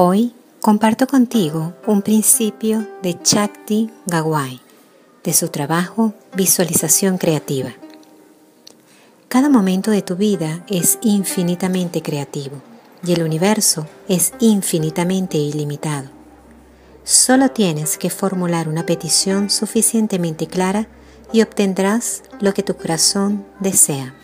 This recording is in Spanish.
Hoy comparto contigo un principio de Chakti Gawai, de su trabajo Visualización Creativa. Cada momento de tu vida es infinitamente creativo y el universo es infinitamente ilimitado. Solo tienes que formular una petición suficientemente clara y obtendrás lo que tu corazón desea.